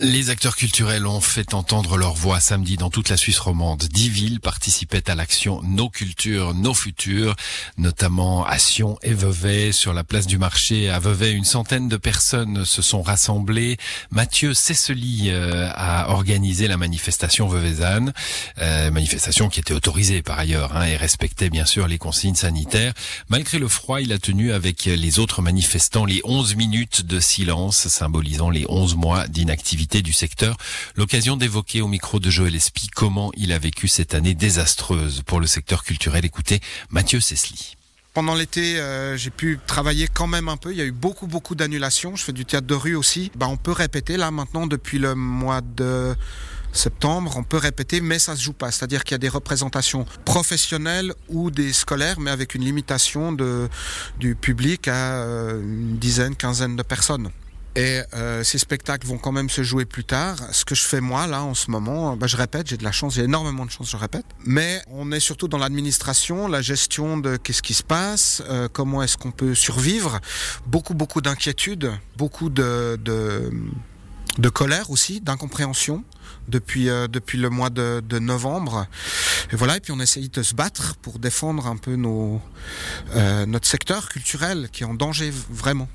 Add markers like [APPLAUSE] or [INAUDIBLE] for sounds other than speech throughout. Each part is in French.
Les acteurs culturels ont fait entendre leur voix samedi dans toute la Suisse romande. Dix villes participaient à l'action Nos cultures, nos futurs, notamment à Sion et Vevey. Sur la place du marché à Vevey, une centaine de personnes se sont rassemblées. Mathieu Cessely euh, a organisé la manifestation Veuvezane, euh, manifestation qui était autorisée par ailleurs hein, et respectait bien sûr les consignes sanitaires. Malgré le froid, il a tenu avec les autres manifestants les 11 minutes de silence symbolisant les 11 mois d'inactivité du secteur, l'occasion d'évoquer au micro de Joël Espy comment il a vécu cette année désastreuse pour le secteur culturel. Écoutez, Mathieu Cessely. Pendant l'été, euh, j'ai pu travailler quand même un peu. Il y a eu beaucoup, beaucoup d'annulations. Je fais du théâtre de rue aussi. Bah, on peut répéter là maintenant depuis le mois de septembre, on peut répéter, mais ça se joue pas. C'est-à-dire qu'il y a des représentations professionnelles ou des scolaires, mais avec une limitation de, du public à euh, une dizaine, quinzaine de personnes. Et euh, ces spectacles vont quand même se jouer plus tard. Ce que je fais moi là en ce moment, bah, je répète, j'ai de la chance, j'ai énormément de chance, je répète. Mais on est surtout dans l'administration, la gestion de qu'est-ce qui se passe, euh, comment est-ce qu'on peut survivre. Beaucoup beaucoup d'inquiétudes, beaucoup de, de, colère aussi, d'incompréhension depuis euh, depuis le mois de, novembre. Et voilà, et puis on essaye de se battre pour défendre un peu nos euh, notre secteur culturel qui est en danger vraiment.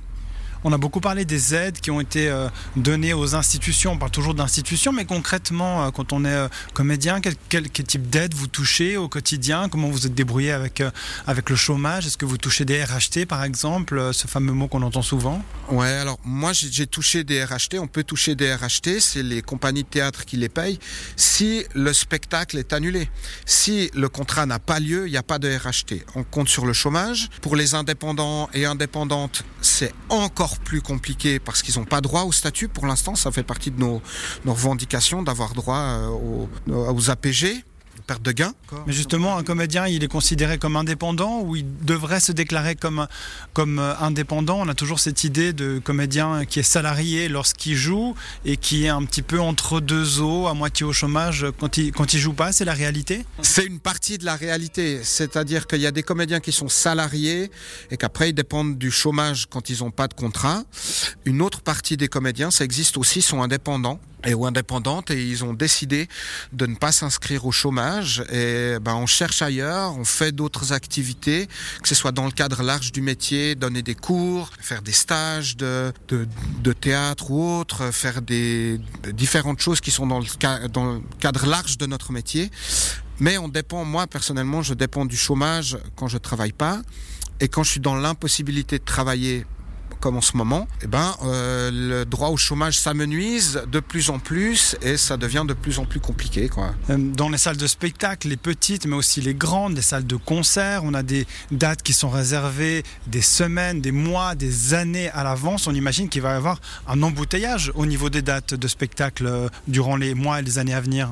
On a beaucoup parlé des aides qui ont été euh, données aux institutions. On parle toujours d'institutions, mais concrètement, euh, quand on est euh, comédien, quel, type d'aide vous touchez au quotidien? Comment vous êtes débrouillé avec, avec le chômage? Est-ce que vous touchez des RHT, par exemple, ce fameux mot qu'on entend souvent? Ouais, alors moi j'ai touché des RHT. On peut toucher des RHT, c'est les compagnies de théâtre qui les payent si le spectacle est annulé. Si le contrat n'a pas lieu, il n'y a pas de RHT. On compte sur le chômage. Pour les indépendants et indépendantes, c'est encore plus compliqué parce qu'ils n'ont pas droit au statut. Pour l'instant, ça fait partie de nos, nos revendications d'avoir droit euh, aux, aux APG perte de gain. Mais justement, un comédien, il est considéré comme indépendant ou il devrait se déclarer comme, comme euh, indépendant? On a toujours cette idée de comédien qui est salarié lorsqu'il joue et qui est un petit peu entre deux eaux, à moitié au chômage quand il, quand il joue pas. C'est la réalité? C'est une partie de la réalité. C'est-à-dire qu'il y a des comédiens qui sont salariés et qu'après ils dépendent du chômage quand ils n'ont pas de contrat. Une autre partie des comédiens, ça existe aussi, sont indépendants et ou indépendantes et ils ont décidé de ne pas s'inscrire au chômage et ben on cherche ailleurs, on fait d'autres activités, que ce soit dans le cadre large du métier, donner des cours, faire des stages de, de, de théâtre ou autre, faire des différentes choses qui sont dans le, cadre large de notre métier. Mais on dépend, moi personnellement, je dépends du chômage quand je travaille pas. Et quand je suis dans l'impossibilité de travailler comme en ce moment, eh ben, euh, le droit au chômage s'amenuise de plus en plus et ça devient de plus en plus compliqué. Quoi. Euh, dans les salles de spectacle, les petites mais aussi les grandes, les salles de concert, on a des dates qui sont réservées des semaines, des mois, des années à l'avance. On imagine qu'il va y avoir un embouteillage au niveau des dates de spectacle euh, durant les mois et les années à venir.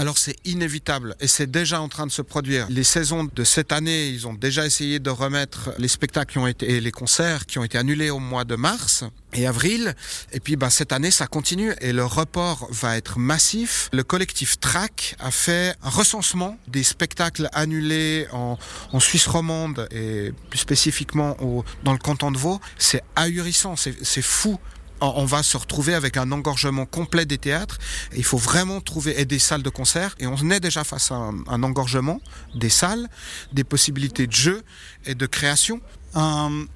Alors c'est inévitable et c'est déjà en train de se produire. Les saisons de cette année, ils ont déjà essayé de remettre les spectacles qui ont été, et les concerts qui ont été annulés au mois de mars et avril. Et puis bah, cette année, ça continue et le report va être massif. Le collectif TRAC a fait un recensement des spectacles annulés en, en Suisse romande et plus spécifiquement au, dans le canton de Vaud. C'est ahurissant, c'est fou on va se retrouver avec un engorgement complet des théâtres. il faut vraiment trouver et des salles de concert. Et on est déjà face à un, engorgement des salles, des possibilités de jeu et de création. Un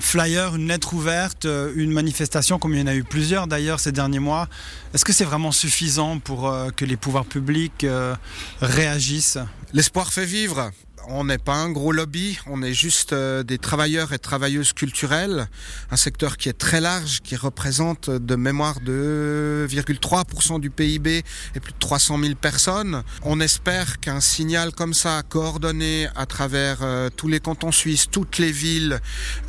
flyer, une lettre ouverte, euh, une manifestation, comme il y en a eu plusieurs d'ailleurs ces derniers mois. Est-ce que c'est vraiment suffisant pour euh, que les pouvoirs publics euh, réagissent? L'espoir fait vivre on n'est pas un gros lobby, on est juste euh, des travailleurs et travailleuses culturelles, un secteur qui est très large, qui représente de mémoire 2,3% du PIB et plus de 300 000 personnes. On espère qu'un signal comme ça, coordonné à travers euh, tous les cantons suisses, toutes les villes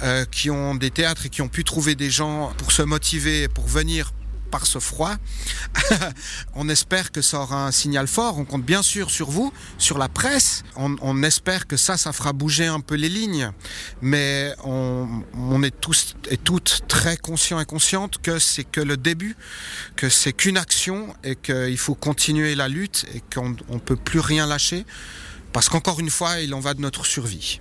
euh, qui ont des théâtres et qui ont pu trouver des gens pour se motiver, pour venir par ce froid. [LAUGHS] on espère que ça aura un signal fort. On compte bien sûr sur vous, sur la presse. On, espère que ça, ça fera bouger un peu les lignes. Mais on, est tous et toutes très conscients et conscientes que c'est que le début, que c'est qu'une action et qu'il faut continuer la lutte et qu'on ne peut plus rien lâcher. Parce qu'encore une fois, il en va de notre survie.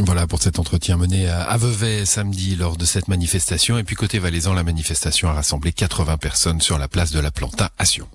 Voilà pour cet entretien mené à Vevey samedi lors de cette manifestation. Et puis côté valaisan, la manifestation a rassemblé 80 personnes sur la place de la Planta à Sion.